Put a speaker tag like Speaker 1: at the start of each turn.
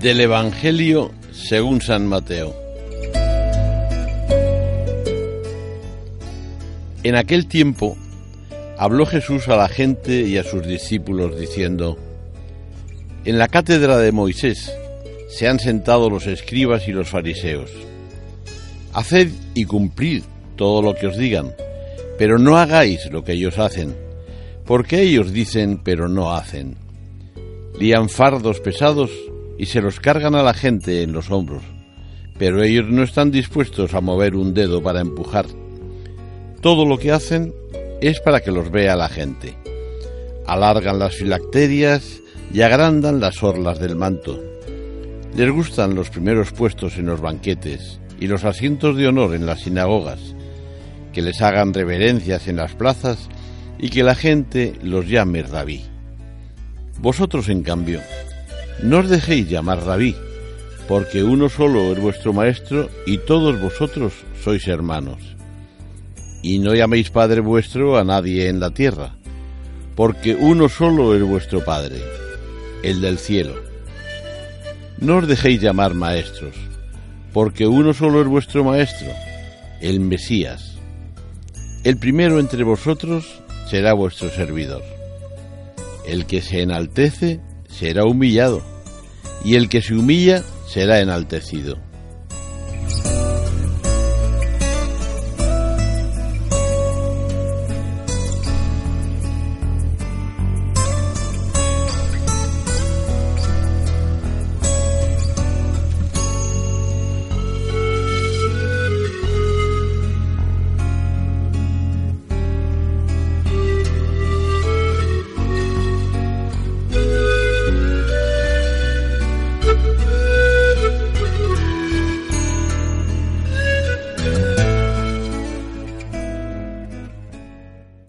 Speaker 1: Del Evangelio según San Mateo. En aquel tiempo habló Jesús a la gente y a sus discípulos diciendo, En la cátedra de Moisés se han sentado los escribas y los fariseos. Haced y cumplid todo lo que os digan, pero no hagáis lo que ellos hacen, porque ellos dicen pero no hacen. Lían fardos pesados y se los cargan a la gente en los hombros, pero ellos no están dispuestos a mover un dedo para empujar. Todo lo que hacen es para que los vea la gente. Alargan las filacterias y agrandan las orlas del manto. Les gustan los primeros puestos en los banquetes y los asientos de honor en las sinagogas, que les hagan reverencias en las plazas y que la gente los llame rabí. Vosotros, en cambio, no os dejéis llamar rabí, porque uno solo es vuestro maestro y todos vosotros sois hermanos. Y no llaméis Padre vuestro a nadie en la tierra, porque uno solo es vuestro Padre, el del cielo. No os dejéis llamar maestros, porque uno solo es vuestro maestro, el Mesías. El primero entre vosotros será vuestro servidor. El que se enaltece será humillado, y el que se humilla será enaltecido.